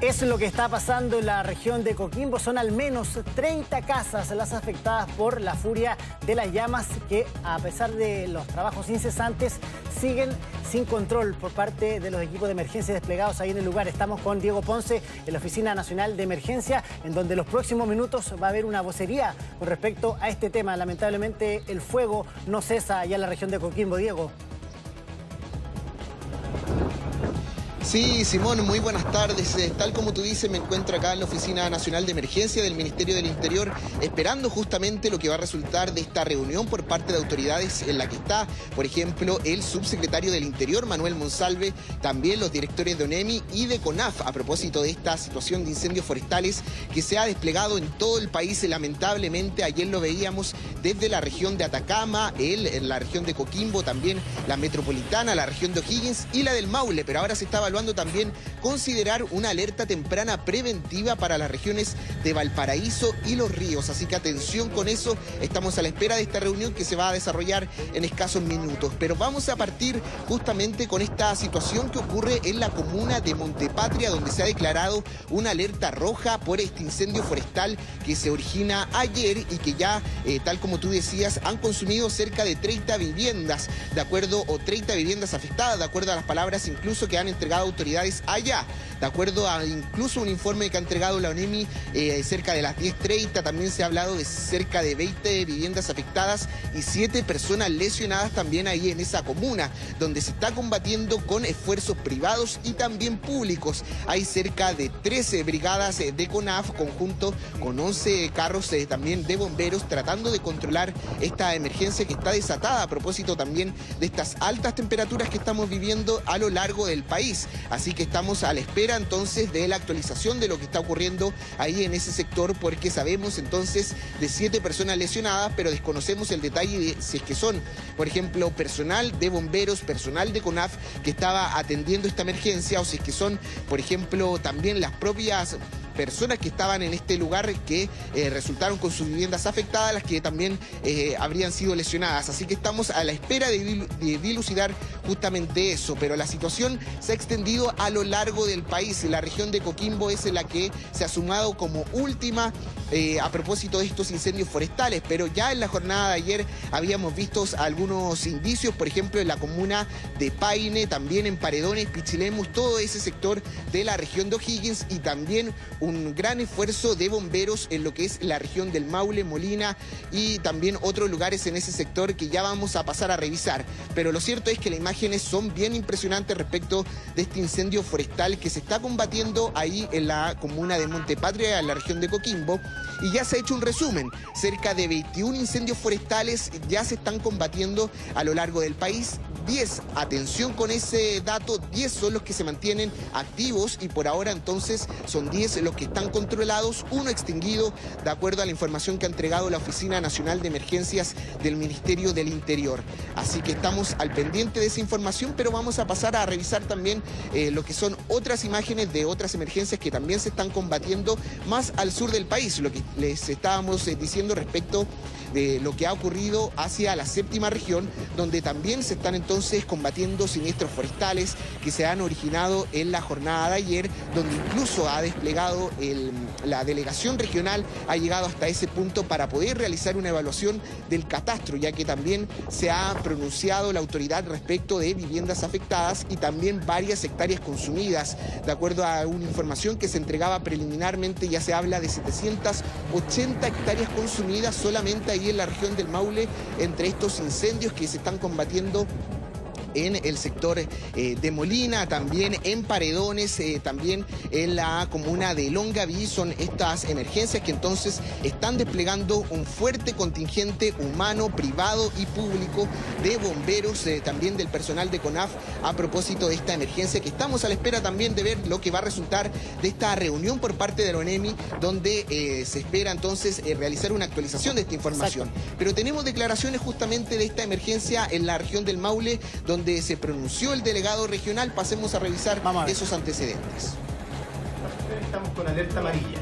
Es lo que está pasando en la región de Coquimbo. Son al menos 30 casas las afectadas por la furia de las llamas que, a pesar de los trabajos incesantes, siguen sin control por parte de los equipos de emergencia desplegados ahí en el lugar. Estamos con Diego Ponce en la Oficina Nacional de Emergencia, en donde en los próximos minutos va a haber una vocería con respecto a este tema. Lamentablemente el fuego no cesa allá en la región de Coquimbo. Diego. Sí, Simón, muy buenas tardes. Eh, tal como tú dices, me encuentro acá en la Oficina Nacional de Emergencia del Ministerio del Interior, esperando justamente lo que va a resultar de esta reunión por parte de autoridades en la que está, por ejemplo, el subsecretario del Interior, Manuel Monsalve, también los directores de ONEMI y de CONAF, a propósito de esta situación de incendios forestales que se ha desplegado en todo el país. Lamentablemente, ayer lo veíamos desde la región de Atacama, el, en la región de Coquimbo, también la metropolitana, la región de O'Higgins y la del Maule, pero ahora se está evaluando también considerar una alerta temprana preventiva para las regiones de Valparaíso y Los Ríos. Así que atención con eso, estamos a la espera de esta reunión que se va a desarrollar en escasos minutos. Pero vamos a partir justamente con esta situación que ocurre en la comuna de Montepatria, donde se ha declarado una alerta roja por este incendio forestal que se origina ayer y que ya, eh, tal como tú decías, han consumido cerca de 30 viviendas, de acuerdo, o 30 viviendas afectadas, de acuerdo a las palabras incluso que han entregado autoridades allá. De acuerdo a incluso un informe que ha entregado la ONEMI eh, cerca de las 10.30, también se ha hablado de cerca de 20 viviendas afectadas y 7 personas lesionadas también ahí en esa comuna, donde se está combatiendo con esfuerzos privados y también públicos. Hay cerca de 13 brigadas eh, de CONAF, conjunto con 11 carros eh, también de bomberos, tratando de controlar esta emergencia que está desatada a propósito también de estas altas temperaturas que estamos viviendo a lo largo del país. Así que estamos a la espera entonces de la actualización de lo que está ocurriendo ahí en ese sector, porque sabemos entonces de siete personas lesionadas, pero desconocemos el detalle de si es que son, por ejemplo, personal de bomberos, personal de CONAF que estaba atendiendo esta emergencia, o si es que son, por ejemplo, también las propias personas que estaban en este lugar que eh, resultaron con sus viviendas afectadas, las que también eh, habrían sido lesionadas. Así que estamos a la espera de, dilucidar justamente eso, pero la situación se ha extendido a lo largo del país. La región de Coquimbo es la que se ha sumado como última eh, a propósito de estos incendios forestales, pero ya en la jornada de ayer habíamos visto algunos indicios, por ejemplo, en la comuna de Paine, también en Paredones, Pichilemus, todo ese sector de la región de O'Higgins y también un gran esfuerzo de bomberos en lo que es la región del Maule, Molina y también otros lugares en ese sector que ya vamos a pasar a revisar. Pero lo cierto es que las imágenes son bien impresionantes respecto de este incendio forestal que se está combatiendo ahí en la comuna de Montepatria, en la región de Coquimbo y ya se ha hecho un resumen. Cerca de 21 incendios forestales ya se están combatiendo a lo largo del país. 10, atención con ese dato, 10 son los que se mantienen activos y por ahora entonces son 10 los que están controlados, uno extinguido de acuerdo a la información que ha entregado la Oficina Nacional de Emergencias del Ministerio del Interior. Así que estamos al pendiente de esa información, pero vamos a pasar a revisar también eh, lo que son otras imágenes de otras emergencias que también se están combatiendo más al sur del país, lo que les estábamos eh, diciendo respecto de lo que ha ocurrido hacia la séptima región, donde también se están entonces combatiendo siniestros forestales que se han originado en la jornada de ayer, donde incluso ha desplegado la delegación regional, ha llegado hasta ese punto para poder realizar una evaluación del catastro, ya que también se ha pronunciado la autoridad respecto de viviendas afectadas y también varias hectáreas consumidas. De acuerdo a una información que se entregaba preliminarmente, ya se habla de 780 hectáreas consumidas solamente ahí en la región del Maule entre estos incendios que se están combatiendo en el sector eh, de Molina, también en Paredones, eh, también en la comuna de Longaví. Son estas emergencias que entonces están desplegando un fuerte contingente humano, privado y público de bomberos, eh, también del personal de CONAF a propósito de esta emergencia que estamos a la espera también de ver lo que va a resultar de esta reunión por parte de la ONEMI, donde se espera entonces realizar una actualización de esta información. Pero tenemos declaraciones justamente de esta emergencia en la región del Maule, donde se pronunció el delegado regional. Pasemos a revisar esos antecedentes. Estamos con alerta amarilla.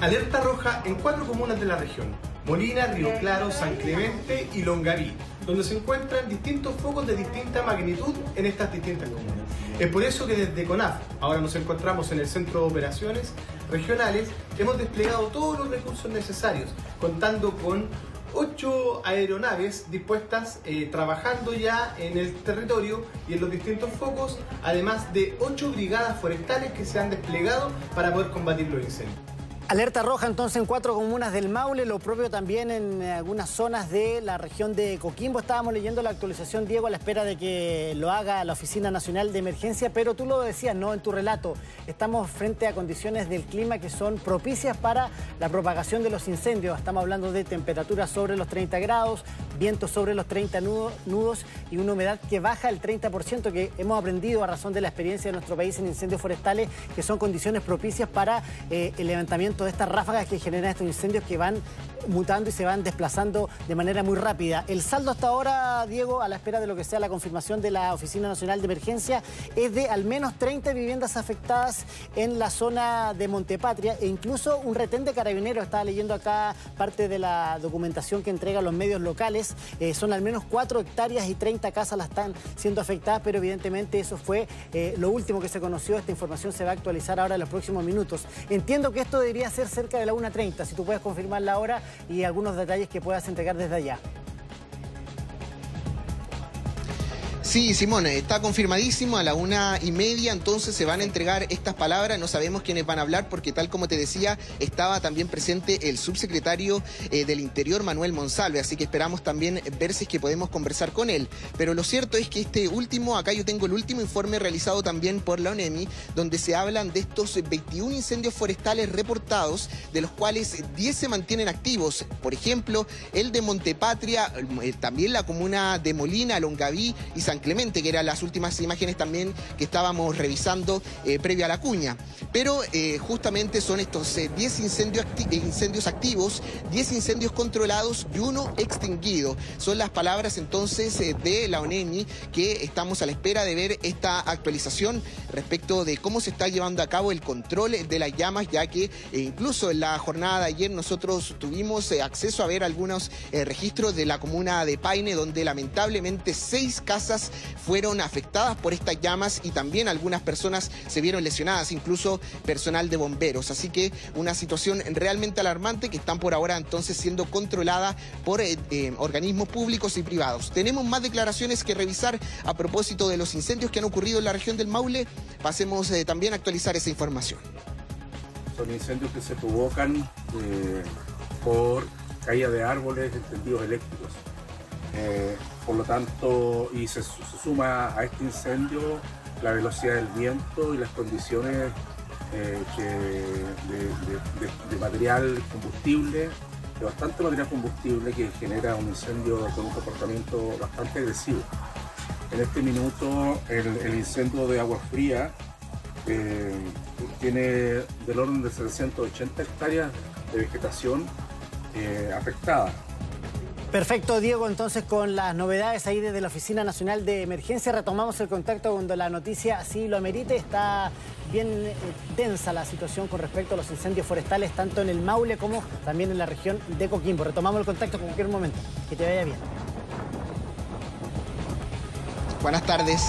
alerta roja en cuatro comunas de la región. Molina, Río Claro, San Clemente y Longaví, donde se encuentran distintos focos de distinta magnitud en estas distintas comunas. Es por eso que desde CONAF, ahora nos encontramos en el Centro de Operaciones Regionales, hemos desplegado todos los recursos necesarios, contando con ocho aeronaves dispuestas eh, trabajando ya en el territorio y en los distintos focos, además de ocho brigadas forestales que se han desplegado para poder combatir los incendios. Alerta roja entonces en cuatro comunas del Maule, lo propio también en algunas zonas de la región de Coquimbo. Estábamos leyendo la actualización, Diego, a la espera de que lo haga la Oficina Nacional de Emergencia, pero tú lo decías, ¿no? En tu relato, estamos frente a condiciones del clima que son propicias para la propagación de los incendios. Estamos hablando de temperaturas sobre los 30 grados, vientos sobre los 30 nudos y una humedad que baja el 30%, que hemos aprendido a razón de la experiencia de nuestro país en incendios forestales, que son condiciones propicias para eh, el levantamiento de estas ráfagas que generan estos incendios que van mutando y se van desplazando de manera muy rápida. El saldo hasta ahora, Diego, a la espera de lo que sea la confirmación de la Oficina Nacional de Emergencia, es de al menos 30 viviendas afectadas en la zona de Montepatria e incluso un retén de carabineros. Estaba leyendo acá parte de la documentación que entregan los medios locales. Eh, son al menos 4 hectáreas y 30 casas las están siendo afectadas, pero evidentemente eso fue eh, lo último que se conoció. Esta información se va a actualizar ahora en los próximos minutos. Entiendo que esto debería ser cerca de la 1.30. Si tú puedes confirmar la hora y algunos detalles que puedas entregar desde allá. Sí, Simón, está confirmadísimo a la una y media, entonces se van a entregar estas palabras, no sabemos quiénes van a hablar porque tal como te decía, estaba también presente el subsecretario eh, del Interior, Manuel Monsalve, así que esperamos también ver si que podemos conversar con él. Pero lo cierto es que este último, acá yo tengo el último informe realizado también por la ONEMI, donde se hablan de estos 21 incendios forestales reportados, de los cuales 10 se mantienen activos. Por ejemplo, el de Montepatria, eh, también la comuna de Molina, Longaví y San Que eran las últimas imágenes también que estábamos revisando eh, previo a la cuña. Pero eh, justamente son estos 10 eh, incendios, incendios activos, 10 incendios controlados y uno extinguido. Son las palabras entonces de la ONEMI que estamos a la espera de ver esta actualización respecto de cómo se está llevando a cabo el control de las llamas, ya que incluso en la jornada de ayer nosotros tuvimos acceso a ver algunos registros de la comuna de Paine, donde lamentablemente seis casas fueron afectadas por estas llamas y también algunas personas se vieron lesionadas, incluso personal de bomberos. Así que una situación realmente alarmante que están por ahora entonces siendo controlada por eh, eh, organismos públicos y privados. Tenemos más declaraciones que revisar a propósito de los incendios que han ocurrido en la región del Maule. Pasemos eh, también a actualizar esa información. Son incendios que se provocan por caída de árboles, tendidos eléctricos. Eh, por lo tanto, y se, suma a este incendio la velocidad del viento y las condiciones eh, de, material combustible, de bastante material combustible que genera un incendio con un comportamiento bastante agresivo. En este minuto el, incendio de agua fría eh, tiene del orden de 780 hectáreas de vegetación afectada. Perfecto, Diego. Entonces, con las novedades ahí desde la Oficina Nacional de Emergencia, retomamos el contacto cuando la noticia así lo amerite. Está bien eh, densa la situación con respecto a los incendios forestales, tanto en el Maule como también en la región de Coquimbo. Retomamos el contacto en cualquier momento. Que te vaya bien. Buenas tardes.